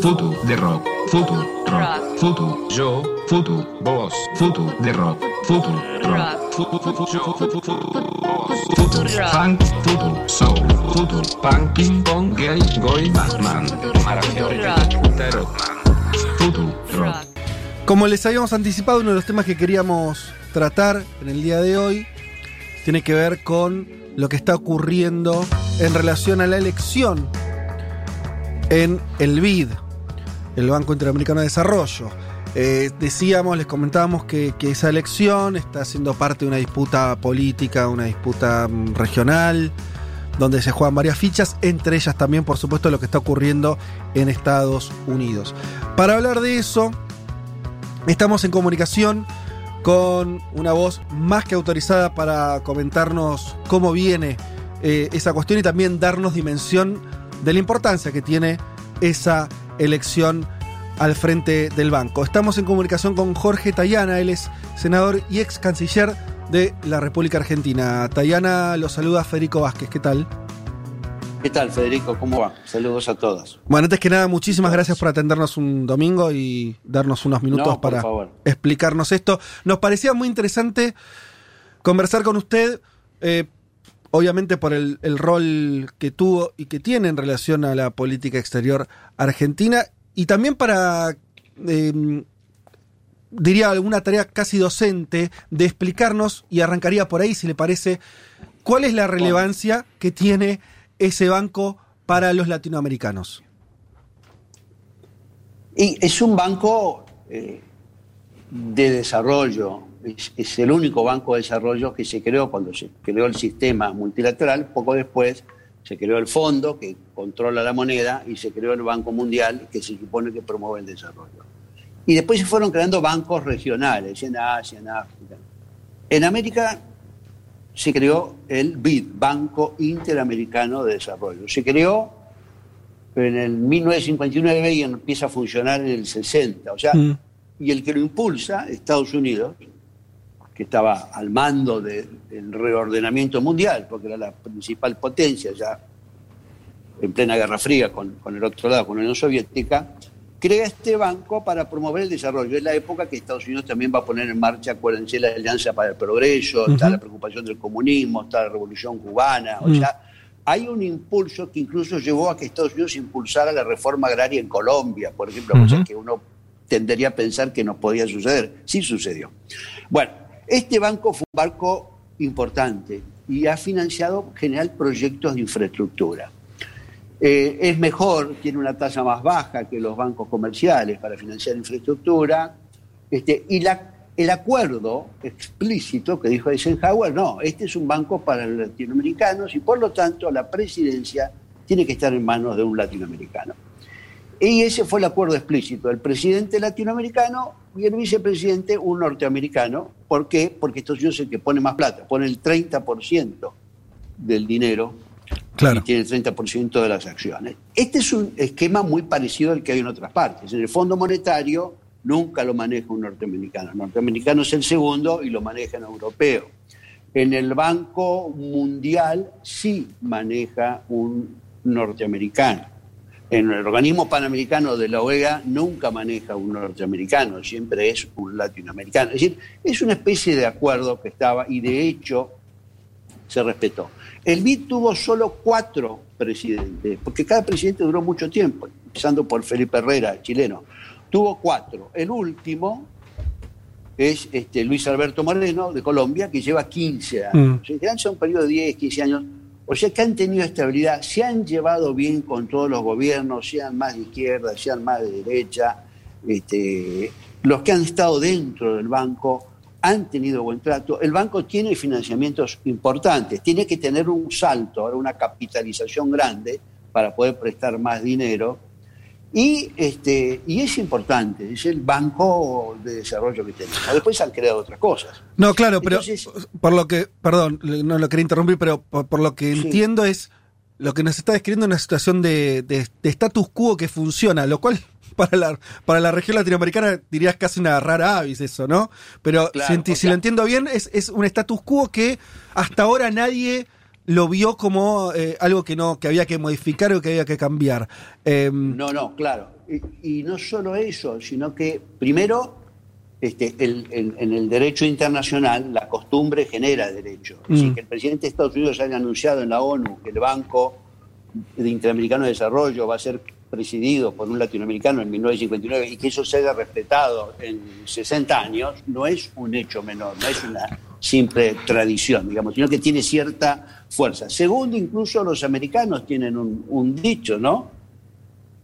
Foto de rock. Foto rock. Foto yo. Foto vos. Foto de rock. Foto rock. Foto yo. Foto funk. Foto soul. Foto punk. Ping pong gay. Goy Batman. Foto rock. Como les habíamos anticipado, uno de los temas que queríamos tratar en el día de hoy tiene que ver con lo que está ocurriendo en relación a la elección en el BID, el Banco Interamericano de Desarrollo. Eh, decíamos, les comentábamos que, esa elección está siendo parte de una disputa política, una disputa mm, regional, donde se juegan varias fichas, entre ellas también, por supuesto, lo que está ocurriendo en Estados Unidos. Para hablar de eso, estamos en comunicación con una voz más que autorizada para comentarnos cómo viene eh, esa cuestión y también darnos dimensión de la importancia que tiene esa elección al frente del banco. Estamos en comunicación con Jorge Tayana, él es senador y ex canciller de la República Argentina. Tayana lo saluda Federico Vázquez, ¿qué tal? ¿Qué tal, Federico? ¿Cómo va? Saludos a todos. Bueno, antes que nada, muchísimas gracias por atendernos un domingo y darnos unos minutos No, para favor. explicarnos esto. Nos parecía muy interesante conversar con usted, eh, obviamente por el, el rol que tuvo y que tiene en relación a la política exterior argentina y también para, eh, diría, alguna tarea casi docente de explicarnos, y arrancaría por ahí, si le parece, cuál es la relevancia que tiene ese banco para los latinoamericanos. Y es un banco eh, de desarrollo, es, es el único banco de desarrollo que se creó cuando se creó el sistema multilateral, poco después se creó el fondo que controla la moneda y se creó el Banco Mundial que se supone que promueve el desarrollo. Y después se fueron creando bancos regionales en Asia, en África. En América se creó el BID, Banco Interamericano de Desarrollo. Se creó en el 1959 y empieza a funcionar en el 60. O sea, Mm. y el que lo impulsa, Estados Unidos, que estaba al mando de- del reordenamiento mundial, porque era la principal potencia ya en plena Guerra Fría con, con el otro lado, con la Unión Soviética, crea este banco para promover el desarrollo. Es la época que Estados Unidos también va a poner en marcha, acuérdense, la Alianza para el Progreso, está la preocupación del comunismo, está la Revolución Cubana, o Mm. sea, hay un impulso que incluso llevó a que Estados Unidos impulsara la reforma agraria en Colombia, por ejemplo, cosa Ujú. que uno tendería a pensar que no podía suceder. Sí sucedió. Bueno, este banco fue un banco importante y ha financiado en general proyectos de infraestructura. Eh, es mejor, tiene una tasa más baja que los bancos comerciales para financiar infraestructura. Este, y el acuerdo explícito que dijo Eisenhower, no, este es un banco para los latinoamericanos y por lo tanto la presidencia tiene que estar en manos de un latinoamericano. Y ese fue el acuerdo explícito, el presidente latinoamericano y el vicepresidente un norteamericano. ¿Por qué? Porque Estados Unidos es el que pone más plata, pone el 30% del dinero Claro. y tiene el 30% de las acciones. Este es un esquema muy parecido al que hay en otras partes. En el Fondo Monetario nunca lo maneja un norteamericano. El norteamericano es el segundo y lo maneja un europeo. En el Banco Mundial sí maneja un norteamericano. En el organismo panamericano de la OEA nunca maneja un norteamericano, siempre es un latinoamericano. Es decir, es una especie de acuerdo que estaba y de hecho se respetó. El BID tuvo solo cuatro presidentes, porque cada presidente duró mucho tiempo, empezando por Felipe Herrera, el chileno. Tuvo cuatro. El último es este, Luis Alberto Moreno, de Colombia, que lleva 15 años. Mm. General son un periodo de 10, 15 años. O sea que han tenido estabilidad, se han llevado bien con todos los gobiernos, sean más de izquierda, sean más de derecha. Este, los que han estado dentro del banco han tenido buen trato. El banco tiene financiamientos importantes, tiene que tener un salto, ahora una capitalización grande para poder prestar más dinero. Y, este, y es importante, es el banco de desarrollo que tenemos. Después han creado otras cosas. No, claro, pero Entonces- por lo que, perdón, no lo quería interrumpir, pero por, por lo que Sí. entiendo es lo que nos está describiendo una situación de, de- de status quo que funciona, lo cual para la, para la región latinoamericana dirías casi una rara avis eso, ¿no? Pero Claro, si, lo entiendo bien, es, es un status quo que hasta ahora nadie lo vio como eh, algo que no que había que modificar o que había que cambiar. Em, No, no, claro. Y, y no solo eso, sino que primero, este, el- el- en el derecho internacional, la costumbre genera derecho. Es decir, Mm. que el presidente de Estados Unidos haya anunciado en la ONU que el Banco de Interamericano de Desarrollo va a ser presidido por un latinoamericano en 1959 y que eso se haya respetado en 60 años, no es un hecho menor, no es una simple tradición, digamos, sino que tiene cierta fuerza. Segundo, incluso los americanos tienen un, un dicho, ¿no?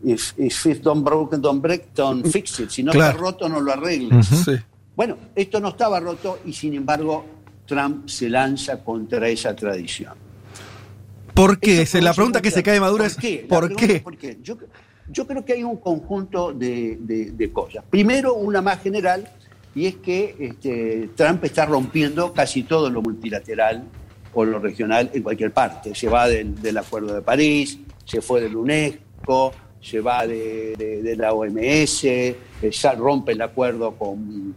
If, if it don't broken, don't break, don't fix it. Si no Claro. está roto, no lo arregles. sí. Bueno, esto no estaba roto y sin embargo Trump se lanza contra esa tradición. ¿Por qué? Eso la pregunta que se cae Maduro es ¿Por qué? ¿por qué? ¿por qué? Yo, yo creo que hay un conjunto de, de- de cosas. Primero, una más general, y es que este, Trump está rompiendo casi todo lo multilateral o lo regional en cualquier parte. Se va del, Acuerdo de París, se fue del UNESCO, se va de, la OMS, eh, rompe el acuerdo con,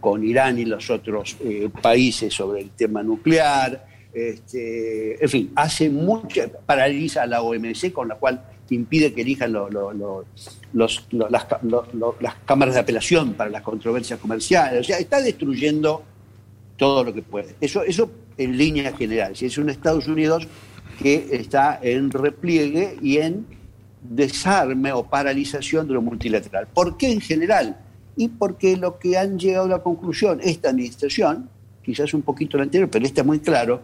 con Irán y los otros eh, países sobre el tema nuclear. Este, en fin, hace mucho, paraliza a la OMC, con la cual impide que elijan lo- lo- lo- los- lo- las, las cámaras de apelación para las controversias comerciales. O sea, está destruyendo todo lo que puede. Eso, eso en línea general. Si es un Estados Unidos que está en repliegue y en desarme o paralización de lo multilateral. ¿Por qué en general? Y porque lo que han llegado a la conclusión esta administración, quizás un poquito la anterior, pero está muy claro,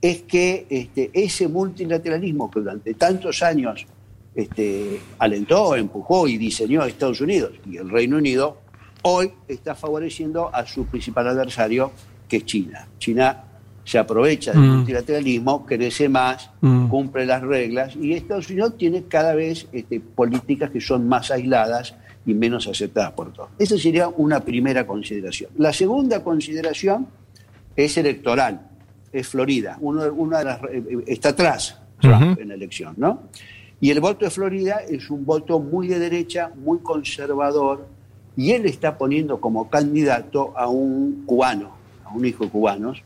es que este, ese multilateralismo que durante tantos años este, alentó, empujó y diseñó a Estados Unidos y el Reino Unido, hoy está favoreciendo a su principal adversario, que es China. China se aprovecha del Mm. multilateralismo, crece más, Mm. cumple las reglas y Estados Unidos tiene cada vez este, políticas que son más aisladas y menos aceptadas por todos. Esa sería una primera consideración. La segunda consideración es electoral, es Florida. Uno, una de las, eh, está atrás Trump en la elección, ¿no? Y el voto de Florida es un voto muy de derecha, muy conservador, y él está poniendo como candidato a un cubano, a un hijo de cubanos,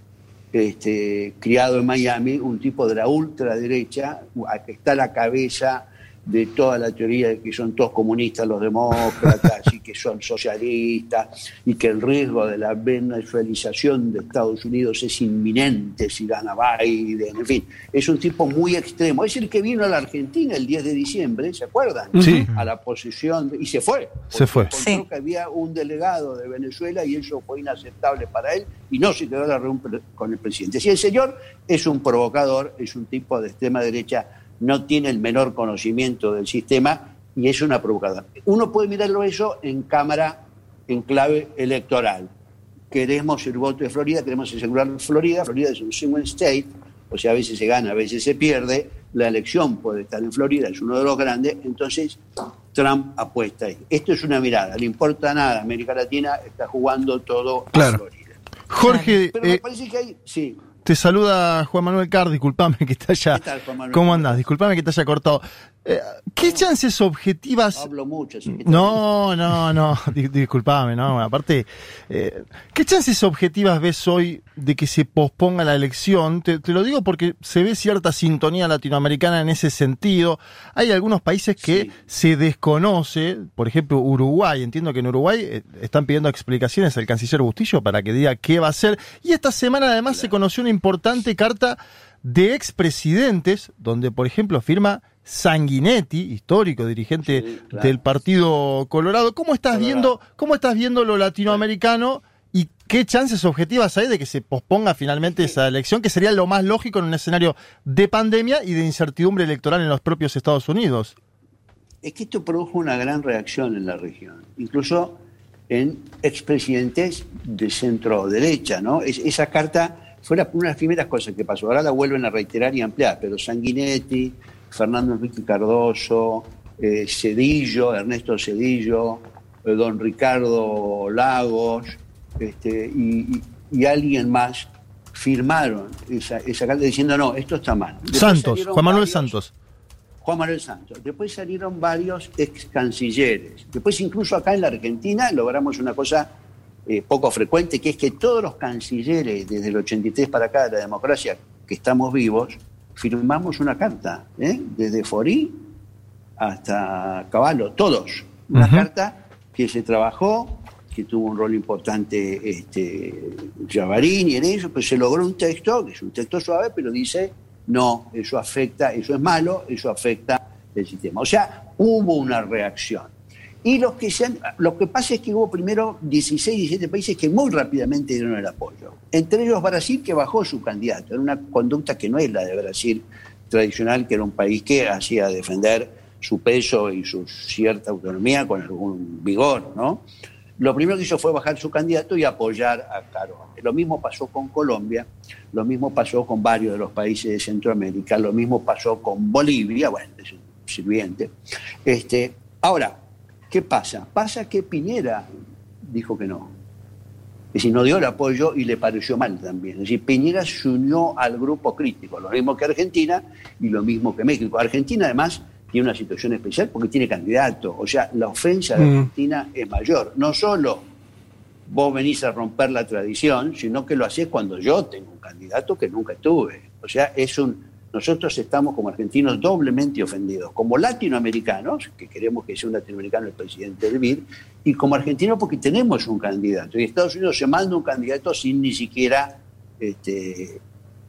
este, criado en Miami, un tipo de la ultraderecha, que está la cabeza de toda la teoría de que son todos comunistas los demócratas y que son socialistas y que el riesgo de la venezuelización de Estados Unidos es inminente si gana Biden, en fin, es un tipo muy extremo. Es el que vino a la Argentina el 10 de diciembre, ¿se acuerdan? Sí. A la posición, de- y se fue. Se fue. Sí. que había un delegado de Venezuela y eso fue inaceptable para él y no se quedó a la reunión con el presidente. Si el señor es un provocador, es un tipo de extrema derecha, no tiene el menor conocimiento del sistema y es una provocadora. Uno puede mirarlo eso en cámara, en clave electoral. Queremos el voto de Florida, queremos asegurar Florida. Florida es un swing state, o sea, a veces se gana, a veces se pierde. La elección puede estar en Florida, es uno de los grandes. Entonces, Trump apuesta ahí. Esto es una mirada, le importa nada. América Latina está jugando todo Claro. a Florida. Jorge, Pero eh, me parece que hay. Sí, te saluda Juan Manuel Carr, disculpame que te haya... ¿Qué tal, Juan Manuel? ¿Cómo andás? Disculpame que te haya cortado. Eh, ¿Qué chances objetivas hablo mucho. No, no, no, di- disculpame, no, aparte, eh, ¿qué chances objetivas ves hoy de que se posponga la elección? Te, te lo digo porque se ve cierta sintonía latinoamericana en ese sentido. Hay algunos países que Sí. se desconoce, por ejemplo Uruguay, entiendo que en Uruguay eh, están pidiendo explicaciones al canciller Bustillo para que diga qué va a hacer. Y esta semana además se conoció una importante carta de expresidentes, donde por ejemplo firma Sanguinetti, histórico dirigente Sí, claro. del Partido Colorado. ¿Cómo estás Colorado. viendo, cómo estás viendo lo latinoamericano y qué chances objetivas hay de que se posponga finalmente esa elección, que sería lo más lógico en un escenario de pandemia y de incertidumbre electoral en los propios Estados Unidos? Es que esto produjo una gran reacción en la región, incluso en expresidentes de centro derecha, ¿no? Es- esa carta fue la- una de las primeras cosas que pasó. Ahora la vuelven a reiterar y ampliar, pero Sanguinetti, Fernando Enrique Cardoso, eh, Cedillo, Ernesto Cedillo, eh, don Ricardo Lagos, este, y, y- y alguien más firmaron esa, esa carta diciendo no, esto está mal. Después Santos, Juan Manuel varios- Santos. Juan Manuel Santos. Después salieron varios ex cancilleres. Después incluso acá en la Argentina logramos una cosa eh, poco frecuente, que es que todos los cancilleres desde el 83 para acá de la democracia que estamos vivos, firmamos una carta, ¿eh? desde Forí hasta Caballo, todos. Una carta que se trabajó, que tuvo un rol importante este, Javarini en eso, pero se logró un texto, que es un texto suave, pero dice, no, eso afecta, eso es malo, eso afecta el sistema. O sea, hubo una reacción. Y lo que, lo que pasa es que hubo primero 16, 17 países que muy rápidamente dieron el apoyo. Entre ellos Brasil, que bajó su candidato. Era una conducta que no es la de Brasil tradicional, que era un país que hacía defender su peso y su cierta autonomía con algún vigor, ¿no? Lo primero que hizo fue bajar su candidato y apoyar a Caro. Lo mismo pasó con Colombia, lo mismo pasó con varios de los países de Centroamérica, lo mismo pasó con Bolivia, bueno, es un sirviente. Este, ahora, ¿Qué pasa? Pasa que Piñera dijo que no. Es decir, no dio el apoyo y le pareció mal también. Es decir, Piñera se unió al grupo crítico, lo mismo que Argentina y lo mismo que México. Argentina además tiene una situación especial porque tiene candidato. O sea, la ofensa de mm. Argentina es mayor. No solo vos venís a romper la tradición, sino que lo hacés cuando yo tengo un candidato que nunca tuve. O sea, es un nosotros estamos como argentinos doblemente ofendidos, como latinoamericanos, que queremos que sea un latinoamericano el presidente del BID, y como argentinos porque tenemos un candidato. Y Estados Unidos se manda un candidato sin ni siquiera este,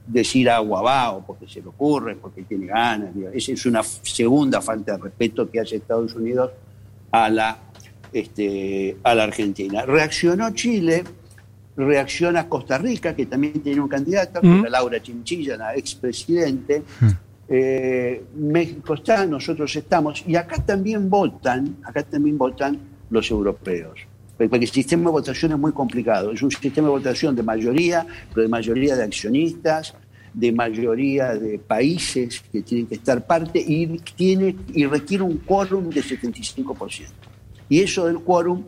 decir agua va, o porque se le ocurre, porque tiene ganas. Esa es una segunda falta de respeto que hace Estados Unidos a la, este, a la Argentina. Reaccionó Chile reacciona Costa Rica, que también tiene un candidato, Laura Chinchilla, la expresidente. Eh, México está, nosotros estamos, y acá también votan, acá también votan los europeos. Porque el sistema de votación es muy complicado. Es un sistema de votación de mayoría, pero de mayoría de accionistas, de mayoría de países que tienen que estar parte y, tiene, y requiere un quórum de 75%. Y eso del quórum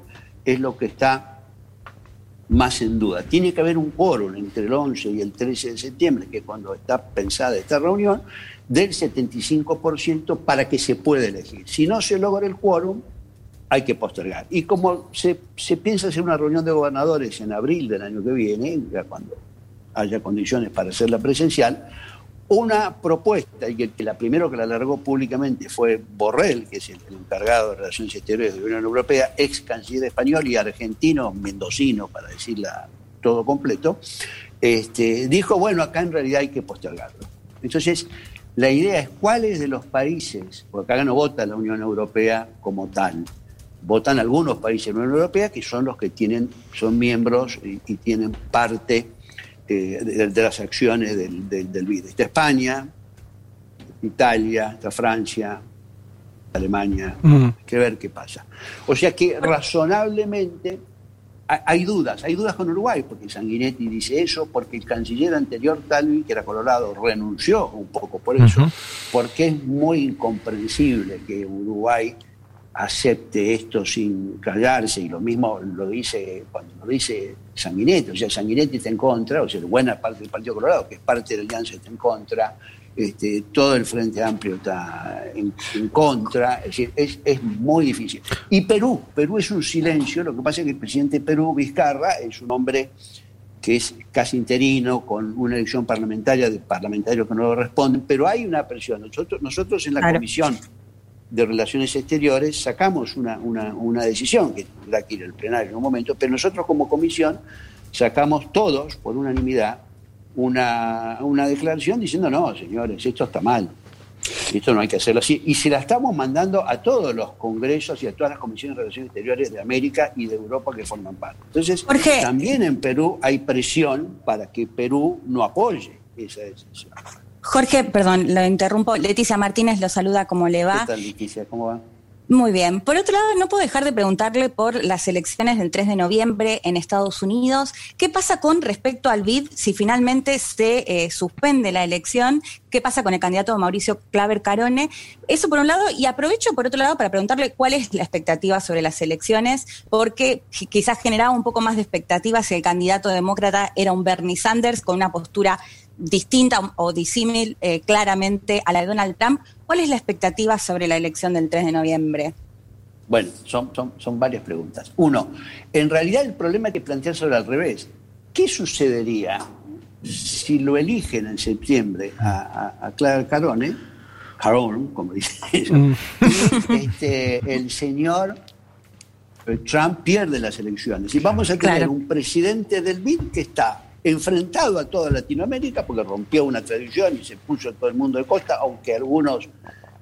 es lo que está más en duda. Tiene que haber un quórum entre el 11 y el 13 de septiembre, que es cuando está pensada esta reunión, del 75% para que se pueda elegir. Si no se logra el quórum, hay que postergar. Y como se, se, piensa hacer una reunión de gobernadores en abril del año que viene, ya cuando haya condiciones para hacerla presencial, una propuesta, y que, la primero que la alargó públicamente fue Borrell, que es el, encargado de Relaciones Exteriores de la Unión Europea, ex canciller español y argentino, mendocino, para decirla todo completo, este, dijo, bueno, acá en realidad hay que postergarlo. Entonces, la idea es cuáles de los países, porque acá no vota la Unión Europea como tal, votan algunos países de la Unión Europea que son los que tienen, son miembros y tienen parte eh, de, las acciones del, del, BID. Está España, Italia, está Francia, Alemania, hay que ver qué pasa. O sea que razonablemente hay dudas, hay dudas con Uruguay, porque Sanguinetti dice eso, porque el canciller anterior, Talvi, que era colorado, renunció un poco por eso, porque es muy incomprensible que Uruguay acepte esto sin callarse, y lo mismo lo dice cuando lo dice Sanguinetti, o sea, Sanguinetti está en contra, o sea, buena parte del Partido Colorado, que es parte de la alianza, está en contra, este, todo el Frente Amplio está en, contra, es decir, es, es, muy difícil. Y Perú, Perú es un silencio, lo que pasa es que el presidente de Perú, Vizcarra, es un hombre que es casi interino, con una elección parlamentaria de parlamentarios que no lo responden, pero hay una presión. Nosotros, nosotros en la comisión de Relaciones Exteriores sacamos una, una, decisión, que tendrá que ir al plenario en un momento, pero nosotros como comisión sacamos todos, por unanimidad, una, una declaración diciendo, no, señores, esto está mal, esto no hay que hacerlo así. Y se la estamos mandando a todos los congresos y a todas las comisiones de Relaciones Exteriores de América y de Europa que forman parte. Entonces, también en Perú hay presión para que Perú no apoye esa decisión. Jorge, perdón, lo interrumpo. Leticia Martínez lo saluda, ¿cómo le va? ¿Qué tal, Leticia? ¿Cómo va? Muy bien. Por otro lado, no puedo dejar de preguntarle por las elecciones del 3 de noviembre en Estados Unidos. ¿Qué pasa con respecto al BID si finalmente se eh, suspende la elección? ¿Qué pasa con el candidato Mauricio Claver Carone? Eso por un lado, y aprovecho por otro lado para preguntarle cuál es la expectativa sobre las elecciones, porque quizás generaba un poco más de expectativa si el candidato demócrata era un Bernie Sanders con una postura distinta o disímil eh, claramente a la de Donald Trump. ¿Cuál es la expectativa sobre la elección del 3 de noviembre? Bueno, son, son, son varias preguntas. Uno, en realidad el problema que plantear sobre al revés. ¿Qué sucedería si lo eligen en septiembre a, a, Clara Carone, Carone, como dice ella, mm. este, el señor eh, Trump pierde las elecciones. Y vamos a tener un presidente del BID que está enfrentado a toda Latinoamérica porque rompió una tradición y se puso a todo el mundo de costa, aunque algunos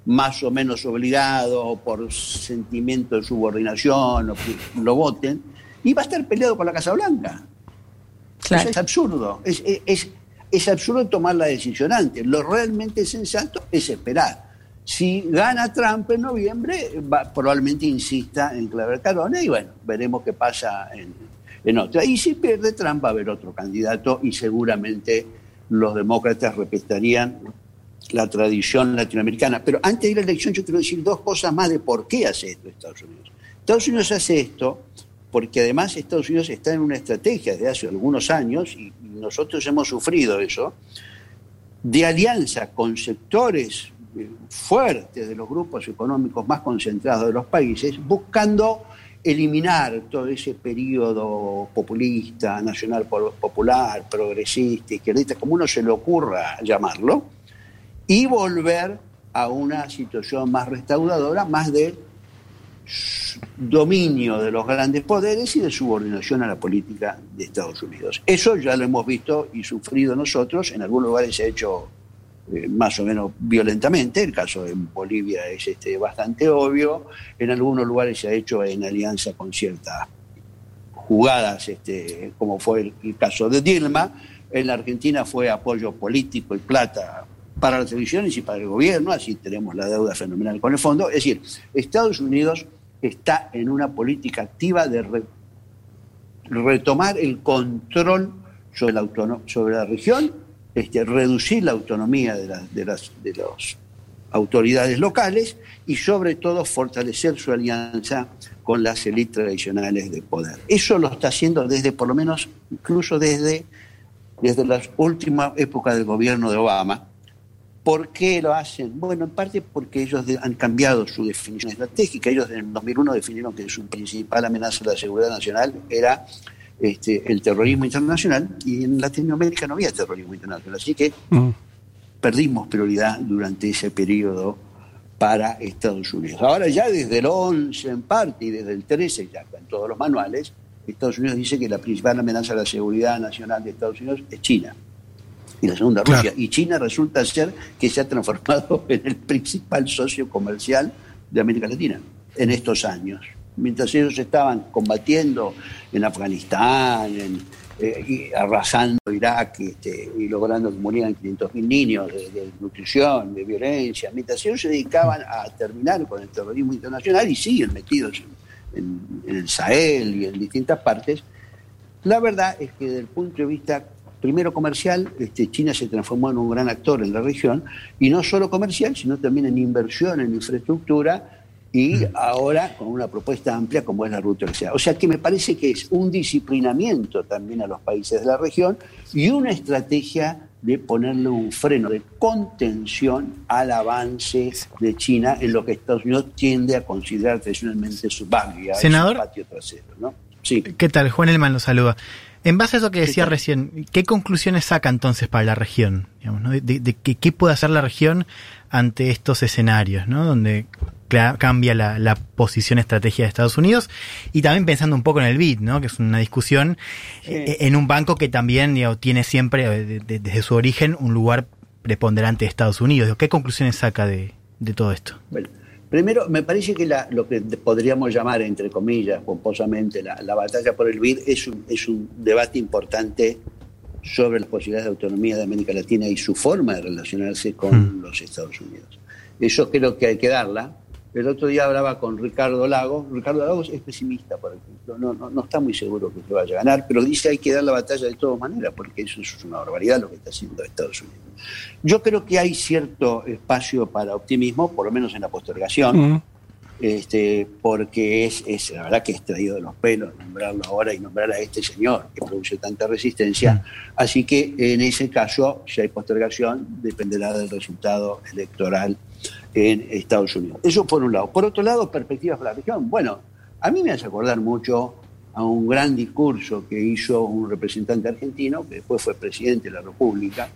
más o menos obligados por sentimiento de subordinación o que lo voten, y va a estar peleado con la Casa Blanca. es absurdo. Es, es, es, absurdo tomar la decisión antes. Lo realmente sensato es esperar. Si gana Trump en noviembre, probablemente insista en clavar Carone y bueno, veremos qué pasa en, en otra. Y si pierde Trump va a haber otro candidato y seguramente los demócratas respetarían la tradición latinoamericana. Pero antes de ir a la elección yo quiero decir dos cosas más de por qué hace esto Estados Unidos. Estados Unidos hace esto porque además Estados Unidos está en una estrategia desde hace algunos años, y nosotros hemos sufrido eso, de alianza con sectores eh, fuertes de los grupos económicos más concentrados de los países, buscando eliminar todo ese periodo populista, nacional popular, progresista, izquierdista, como uno se le ocurra llamarlo, y volver a una situación más restauradora, más de dominio de los grandes poderes y de subordinación a la política de Estados Unidos. Eso ya lo hemos visto y sufrido nosotros, en algunos lugares se ha hecho eh, más o menos violentamente, el caso de Bolivia es este, bastante obvio, en algunos lugares se ha hecho en alianza con ciertas jugadas, este, como fue el caso de Dilma, en la Argentina fue apoyo político y plata para las elecciones y para el gobierno, así tenemos la deuda fenomenal con el fondo. Es decir, Estados Unidos está en una política activa de retomar el control sobre la, sobre la región, este, reducir la autonomía de, de las de las autoridades locales y sobre todo fortalecer su alianza con las élites tradicionales de poder. Eso lo está haciendo desde, por lo menos, incluso desde, desde las últimas épocas del gobierno de Obama, ¿Por qué lo hacen? Bueno, en parte porque ellos han cambiado su definición estratégica. Ellos en 2001 definieron que su principal amenaza a la seguridad nacional era este, el terrorismo internacional y en Latinoamérica no había terrorismo internacional. Así que mm. perdimos prioridad durante ese periodo para Estados Unidos. Ahora ya desde el 11 en parte y desde el 13 ya en todos los manuales, Estados Unidos dice que la principal amenaza a la seguridad nacional de Estados Unidos es China y la segunda Rusia. Y China resulta ser que se ha transformado en el principal socio comercial de América Latina en estos años. Mientras ellos estaban combatiendo en Afganistán, eh, arrasando Irak este, y logrando que murieran 500.000 niños de, nutrición, de violencia, mientras ellos se dedicaban a terminar con el terrorismo internacional y siguen metidos en el Sahel y en distintas partes, la verdad es que desde el punto de vista primero comercial, este, China se transformó en un gran actor en la región, y no solo comercial, sino también en inversión en infraestructura y mm. ahora con una propuesta amplia como es la ruta sea. O sea que me parece que es un disciplinamiento también a los países de la región y una estrategia de ponerle un freno de contención al avance de China en lo que Estados Unidos tiende a considerar tradicionalmente su baglia, Senador, su patio trasero. ¿no? Sí. ¿Qué tal? Juan Elman lo saluda. En base a eso que decía recién, ¿qué conclusiones saca entonces para la región? de, qué puede hacer la región ante estos escenarios, ¿no? donde cambia la, posición estratégica de Estados Unidos y también pensando un poco en el BID, ¿no? que es una discusión eh, en un banco que también tiene siempre, eh, desde su origen, un lugar preponderante de Estados Unidos. ¿Qué conclusiones saca de, todo esto? Primero, me parece que lo que podríamos llamar, entre comillas, pomposamente, la, batalla por el BID es un, es un debate importante sobre las posibilidades de autonomía de América Latina y su forma de relacionarse con hmm. los Estados Unidos. Eso creo que hay que darla, el otro día hablaba con Ricardo Lagos. Ricardo Lagos es pesimista, por ejemplo. No, está muy seguro que se vaya a ganar, pero dice hay que dar la batalla de todas maneras, porque eso es una barbaridad lo que está haciendo Estados Unidos. Yo creo que hay cierto espacio para optimismo, por lo menos en la postergación. Este, porque es, es, la verdad que es traído de los pelos nombrarlo ahora y nombrar a este señor que produce tanta resistencia. Mm. Así que en ese caso, si hay postergación, dependerá del resultado electoral en Estados Unidos. Eso por un lado. Por otro lado, perspectivas para la región. Bueno, a mí me hace acordar mucho a un gran discurso que hizo un representante argentino, que después fue presidente de la República,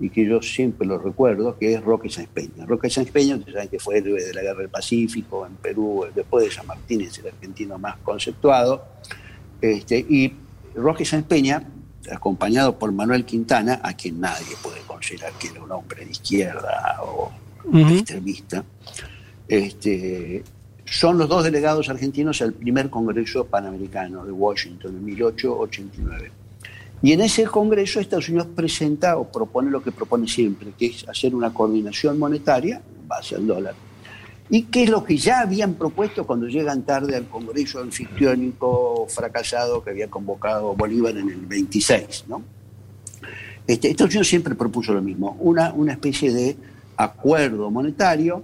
y que yo siempre lo recuerdo, que es Roque Sáenz Peña. Roque Sáenz Peña, ustedes saben que fue héroe de la Guerra del Pacífico en Perú, después de San Martín es el argentino más conceptuado, este, y Roque Sáenz Peña, acompañado por Manuel Quintana, a quien nadie puede considerar que era un hombre de izquierda o extremista, este, son los dos delegados argentinos al primer Congreso Panamericano de Washington en 1889. Y en ese Congreso Estados Unidos presenta o propone lo que propone siempre, que es hacer una coordinación monetaria en base al dólar. Y que es lo que ya habían propuesto cuando llegan tarde al Congreso anfictiónico fracasado que había convocado Bolívar en el 26. ¿no? Este, Estados Unidos siempre propuso lo mismo, una, una especie de acuerdo monetario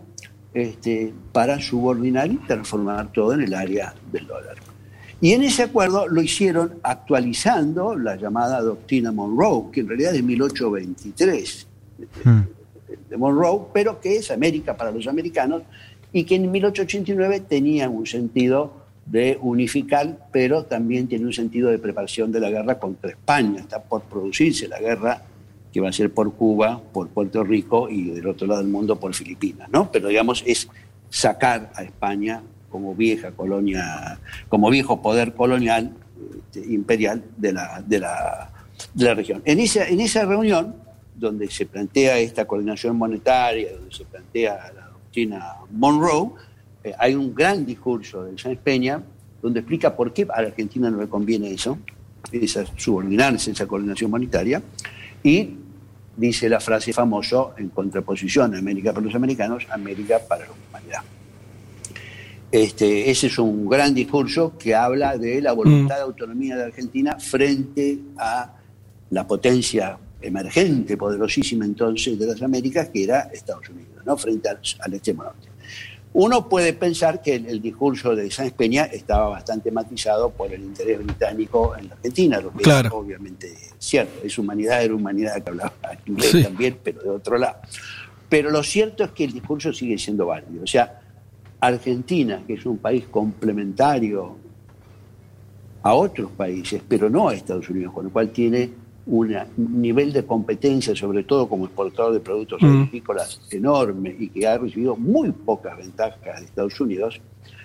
este, para subordinar y transformar todo en el área del dólar. Y en ese acuerdo lo hicieron actualizando la llamada doctrina Monroe, que en realidad es de 1823 hmm. de Monroe, pero que es América para los americanos y que en 1889 tenía un sentido de unificar, pero también tiene un sentido de preparación de la guerra contra España. Está por producirse la guerra que va a ser por Cuba, por Puerto Rico y del otro lado del mundo por Filipinas, ¿no? Pero digamos es sacar a España como vieja colonia, como viejo poder colonial este, imperial de la, de la, de la región. En esa, en esa reunión, donde se plantea esta coordinación monetaria, donde se plantea la doctrina Monroe, eh, hay un gran discurso de Sáenz Peña donde explica por qué a la Argentina no le conviene eso, esa, subordinarse esa coordinación monetaria, y dice la frase famosa en contraposición América para los americanos, América para la humanidad. Este, ese es un gran discurso que habla de la voluntad de autonomía de Argentina frente a la potencia emergente, poderosísima entonces de las Américas, que era Estados Unidos, ¿no? frente al, al extremo norte. Uno puede pensar que el, discurso de Sáenz Peña estaba bastante matizado por el interés británico en la Argentina, lo que es obviamente cierto. Es humanidad, era humanidad que hablaba inglés también, pero de otro lado. Pero lo cierto es que el discurso sigue siendo válido. O sea, Argentina, que es un país complementario a otros países, pero no a Estados Unidos, con lo cual tiene un nivel de competencia, sobre todo como exportador de productos mm. agrícolas, enorme y que ha recibido muy pocas ventajas de Estados Unidos,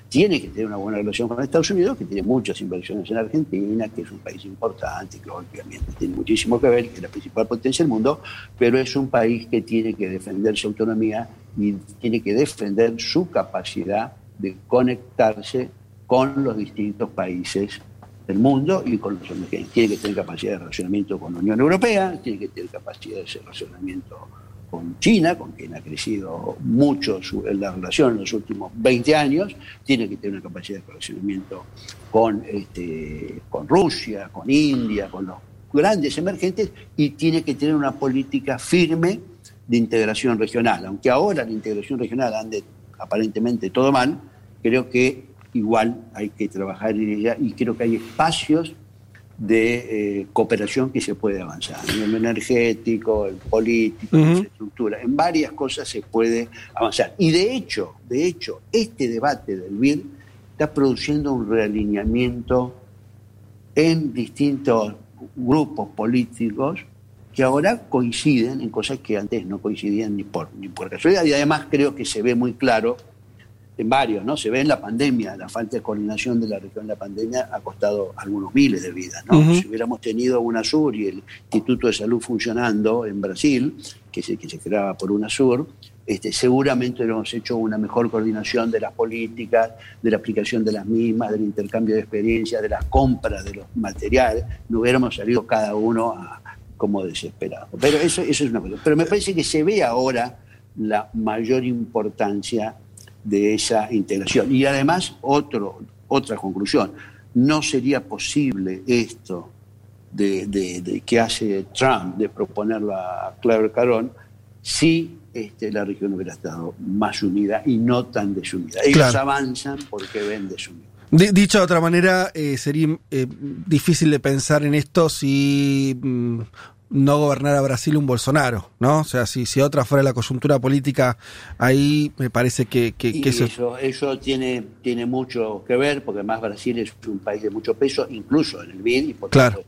tiene que tener una buena relación con Estados Unidos, que tiene muchas inversiones en Argentina, que es un país importante, que obviamente tiene muchísimo que ver, que es la principal potencia del mundo, pero es un país que tiene que defender su autonomía y tiene que defender su capacidad de conectarse con los distintos países del mundo y con los emergentes. Tiene que tener capacidad de relacionamiento con la Unión Europea, tiene que tener capacidad de relacionamiento con China, con quien ha crecido mucho la relación en los últimos 20 años, tiene que tener una capacidad de relacionamiento con, este, con Rusia, con India, con los grandes emergentes y tiene que tener una política firme de integración regional. Aunque ahora la integración regional ande aparentemente todo mal, creo que igual hay que trabajar y creo que hay espacios de eh, cooperación que se puede avanzar, en el energético, en político, en infraestructura, en varias cosas se puede avanzar. Y de hecho, de hecho, este debate del BID está produciendo un realineamiento en distintos grupos políticos que ahora coinciden en cosas que antes no coincidían ni por, ni por casualidad. Y además creo que se ve muy claro en varios, ¿no? Se ve en la pandemia, la falta de coordinación de la región en la pandemia ha costado algunos miles de vidas, ¿no? Si hubiéramos tenido UNASUR y el Instituto de Salud funcionando en Brasil, que se, que se creaba por UNASUR, este, seguramente hubiéramos hecho una mejor coordinación de las políticas, de la aplicación de las mismas, del intercambio de experiencias, de las compras de los materiales, no hubiéramos salido cada uno como desesperado. Pero eso, eso es una cosa. Pero me parece que se ve ahora la mayor importancia de esa integración. Y además, otro, otra conclusión, no sería posible esto de, que hace Trump de proponerlo a Claire Carón si este, la región hubiera estado más unida y no tan desunida. Ellos avanzan porque ven desunida. Dicho de otra manera, eh, sería eh, difícil de pensar en esto si mm, no gobernara Brasil un Bolsonaro, ¿no? O sea, si, si otra fuera la coyuntura política, ahí me parece que, eso... eso... tiene, tiene mucho que ver, porque además Brasil es un país de mucho peso, incluso en el BID y por claro.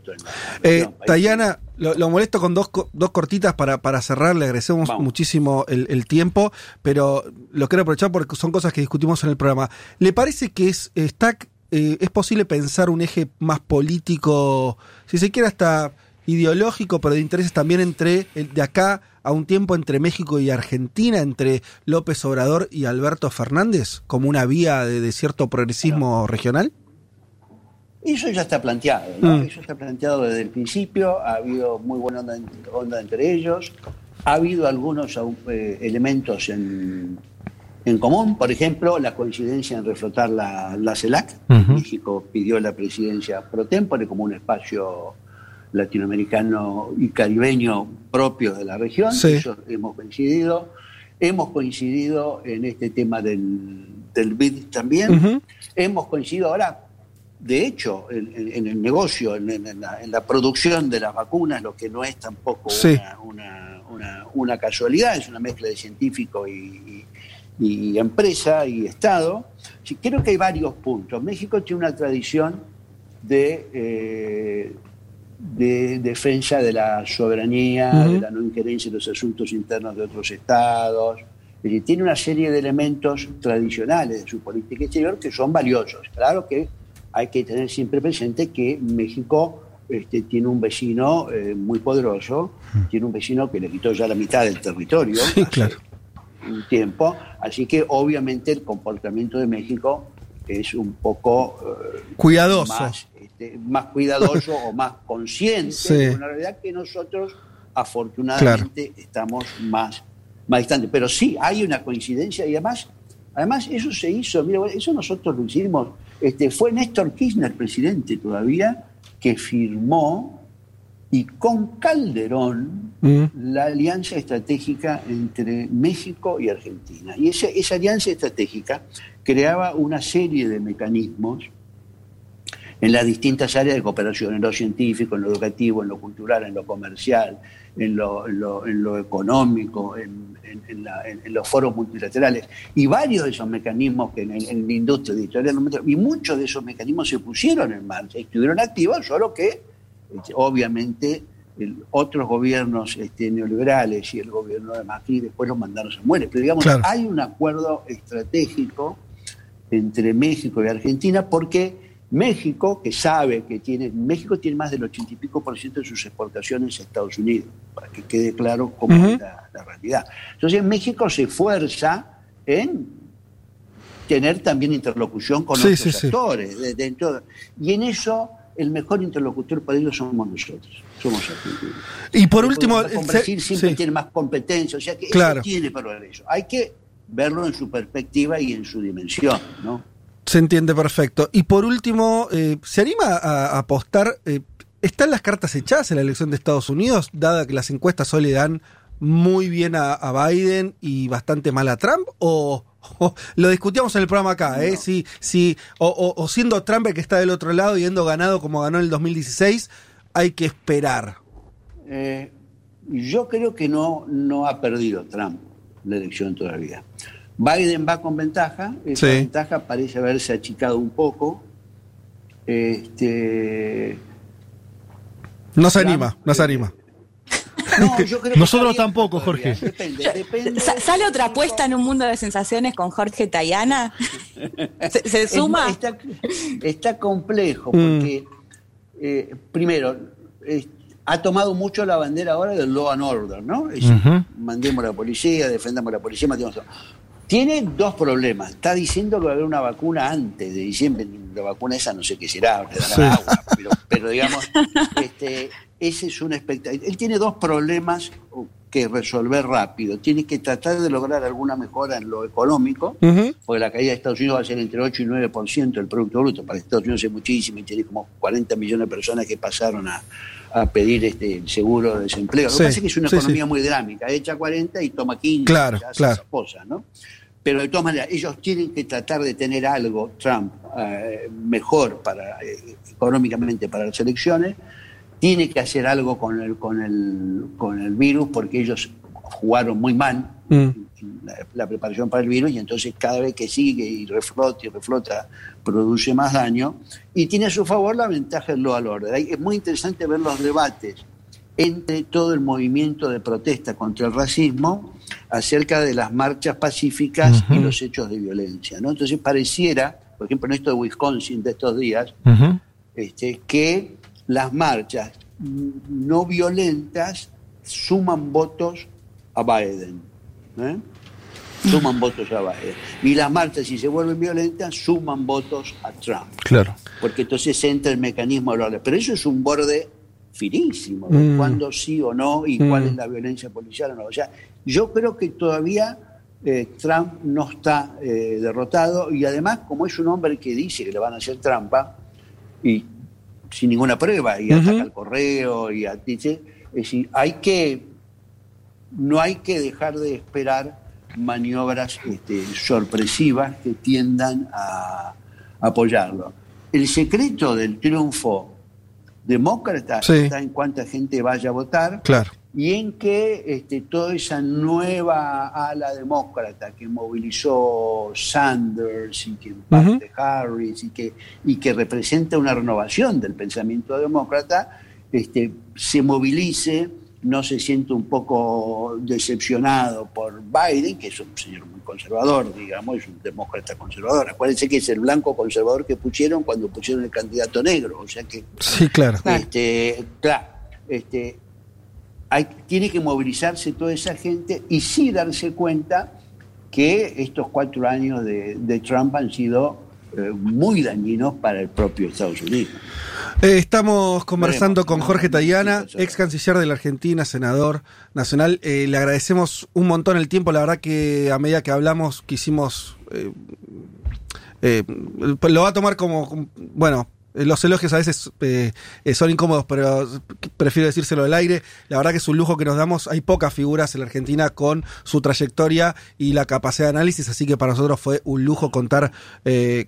en eh, Tayana, lo, molesto con dos, dos cortitas para, para cerrar, le agradecemos muchísimo el, tiempo, pero lo quiero aprovechar porque son cosas que discutimos en el programa. ¿Le parece que es, está, eh, es posible pensar un eje más político, si se quiere hasta ideológico, pero de intereses también entre, de acá a un tiempo entre México y Argentina, entre López Obrador y Alberto Fernández, como una vía de, cierto progresismo regional? Eso ya está planteado, mm. eso está planteado desde el principio, ha habido muy buena onda, entre ellos, ha habido algunos eh, elementos en, común, por ejemplo, la coincidencia en reflotar la, CELAC. México pidió la presidencia pro tempore como un espacio latinoamericano y caribeño propio de la región. hemos coincidido. Hemos coincidido en este tema del, del BID también. Hemos coincidido ahora, de hecho, en, el negocio, en, la, producción de las vacunas, lo que no es tampoco una, casualidad, es una mezcla de científico y, empresa y Estado. Sí, creo que hay varios puntos. México tiene una tradición de eh, de defensa de la soberanía, de la no injerencia en los asuntos internos de otros estados. Es decir, tiene una serie de elementos tradicionales de su política exterior que son valiosos. Claro que hay que tener siempre presente que México este, tiene un vecino eh, muy poderoso, tiene un vecino que le quitó ya la mitad del territorio claro. un tiempo, así que obviamente el comportamiento de México es un poco eh, cuidadoso. Este, más cuidadoso o más consciente de una realidad que nosotros afortunadamente estamos más, más distantes. Pero sí, hay una coincidencia y además, además eso se hizo, mira, eso nosotros lo hicimos, este, fue Néstor Kirchner, presidente todavía, que firmó y con Calderón mm. la alianza estratégica entre México y Argentina. Y esa, esa alianza estratégica creaba una serie de mecanismos en las distintas áreas de cooperación, en lo científico, en lo educativo, en lo cultural, en lo comercial, en lo, en lo, económico, en, los foros multilaterales. Y varios de esos mecanismos que en, la industria editorial, y muchos de esos mecanismos se pusieron en marcha, estuvieron activos, solo que este, obviamente otros gobiernos este, neoliberales y el gobierno de Macri después los mandaron a muere. Pero digamos, hay un acuerdo estratégico entre México y Argentina porque México, que sabe que tiene, México tiene más del ochenta y pico por ciento de sus exportaciones a Estados Unidos, para que quede claro cómo es la, realidad. Entonces México se esfuerza en tener también interlocución con otros actores. dentro, y en eso el mejor interlocutor para ellos somos nosotros, somos argentinos. Y por último... Brasil siempre tiene más competencia, o sea que eso tiene para eso. Hay que verlo en su perspectiva y en su dimensión, ¿no? Se entiende perfecto. Y por último, eh, ¿se anima a, apostar? Eh, ¿Están las cartas echadas en la elección de Estados Unidos, dada que las encuestas hoy le dan muy bien a, Biden y bastante mal a Trump? ¿O, lo discutíamos en el programa acá, ¿eh? Si, si, o, siendo Trump el que está del otro lado y habiendo ganado como ganó en el 2016, hay que esperar. Eh, yo creo que no, no ha perdido Trump la elección todavía. Biden va con ventaja, esa ventaja parece haberse achicado un poco. Este, no se anima, no se anima. Nosotros tampoco, Jorge. ¿Sale otra apuesta en un mundo de sensaciones con Jorge Tayana? ¿Se, suma? Está, complejo, mm. porque eh, primero, ha tomado mucho la bandera ahora del law and order, ¿no? Mandemos a la policía, defendamos a la policía, matemos a tiene dos problemas. Está diciendo que va a haber una vacuna antes de diciembre. La vacuna esa no sé qué será, agua, pero, digamos, este, ese es un espectáculo. Él tiene dos problemas que resolver rápido. Tiene que tratar de lograr alguna mejora en lo económico, porque la caída de Estados Unidos va a ser entre 8 y 9% del Producto Bruto. Para Estados Unidos es muchísimo y tiene como 40 millones de personas que pasaron a, pedir este seguro de desempleo. Lo que pasa es que es una economía muy dinámica, echa 40 y toma 15, claro, claro. ¿no? Pero de todas maneras, ellos tienen que tratar de tener algo, Trump, eh, mejor para, eh, económicamente para las elecciones. Tiene que hacer algo con el, con el, con el virus porque ellos jugaron muy mal mm. la, preparación para el virus y entonces cada vez que sigue y reflota y reflota produce más daño y tiene a su favor la ventaja del global order. Es muy interesante ver los debates entre todo el movimiento de protesta contra el racismo acerca de las marchas pacíficas y los hechos de violencia. ¿no? Entonces pareciera, por ejemplo en esto de Wisconsin de estos días, este, que las marchas no violentas suman votos a Biden. ¿eh? Suman votos a Biden. Y las marchas, si se vuelven violentas, suman votos a Trump. Claro. Porque entonces entra el mecanismo de Pero eso es un borde finísimo, mm. cuándo sí o no y cuál es mm. la violencia policial o no. O sea, yo creo que todavía eh, Trump no está eh, derrotado y además, como es un hombre que dice que le van a hacer trampa y sin ninguna prueba y ataca al correo y a, dice, es decir, hay que no hay que dejar de esperar maniobras este, sorpresivas que tiendan a apoyarlo. El secreto del triunfo demócrata está en cuánta gente vaya a votar y en que este, toda esa nueva ala demócrata que movilizó Sanders y que en parte Harris y que, y que representa una renovación del pensamiento demócrata, este, se movilice no se siente un poco decepcionado por Biden, que es un señor muy conservador, digamos, es un demócrata conservador. Acuérdense que es el blanco conservador que pusieron cuando pusieron el candidato negro, o sea que... Sí, claro. Este, claro, este, hay, tiene que movilizarse toda esa gente y sí darse cuenta que estos cuatro años de, Trump han sido eh, muy dañinos para el propio Estados Unidos. Eh, estamos conversando con Jorge Tayana, ex canciller de la Argentina, senador nacional. Eh, le agradecemos un montón el tiempo. La verdad que a medida que hablamos quisimos... Lo va a tomar como, bueno, los elogios a veces eh, eh, son incómodos, pero prefiero decírselo al aire. La verdad que es un lujo que nos damos. Hay pocas figuras en la Argentina con su trayectoria y la capacidad de análisis, así que para nosotros fue un lujo contar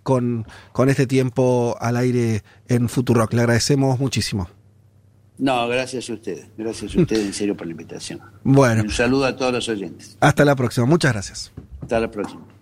con, con este tiempo al aire en Futurock. Le agradecemos muchísimo. No, gracias a ustedes. Gracias a ustedes en serio por la invitación. Bueno. Un saludo a todos los oyentes. Hasta la próxima. Muchas gracias. Hasta la próxima.